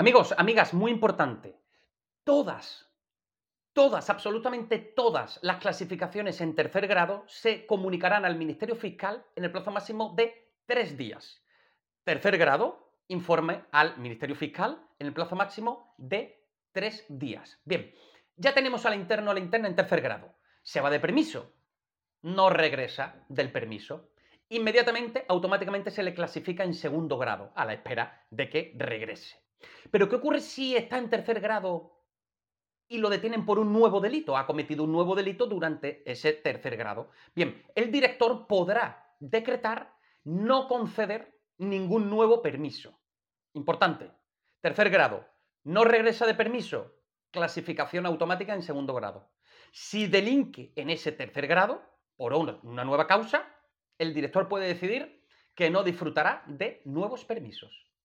Amigos, amigas, muy importante. Todas, todas, absolutamente todas las clasificaciones en tercer grado se comunicarán al Ministerio Fiscal en el plazo máximo de tres días. Tercer grado, informe al Ministerio Fiscal en el plazo máximo de tres días. Bien, ya tenemos al interno o la interna en tercer grado. Se va de permiso, no regresa del permiso. Inmediatamente, automáticamente se le clasifica en segundo grado, a la espera de que regrese. Pero ¿qué ocurre si está en tercer grado y lo detienen por un nuevo delito? Ha cometido un nuevo delito durante ese tercer grado. Bien, el director podrá decretar no conceder ningún nuevo permiso. Importante. Tercer grado. No regresa de permiso. Clasificación automática en segundo grado. Si delinque en ese tercer grado, por una nueva causa, el director puede decidir que no disfrutará de nuevos permisos.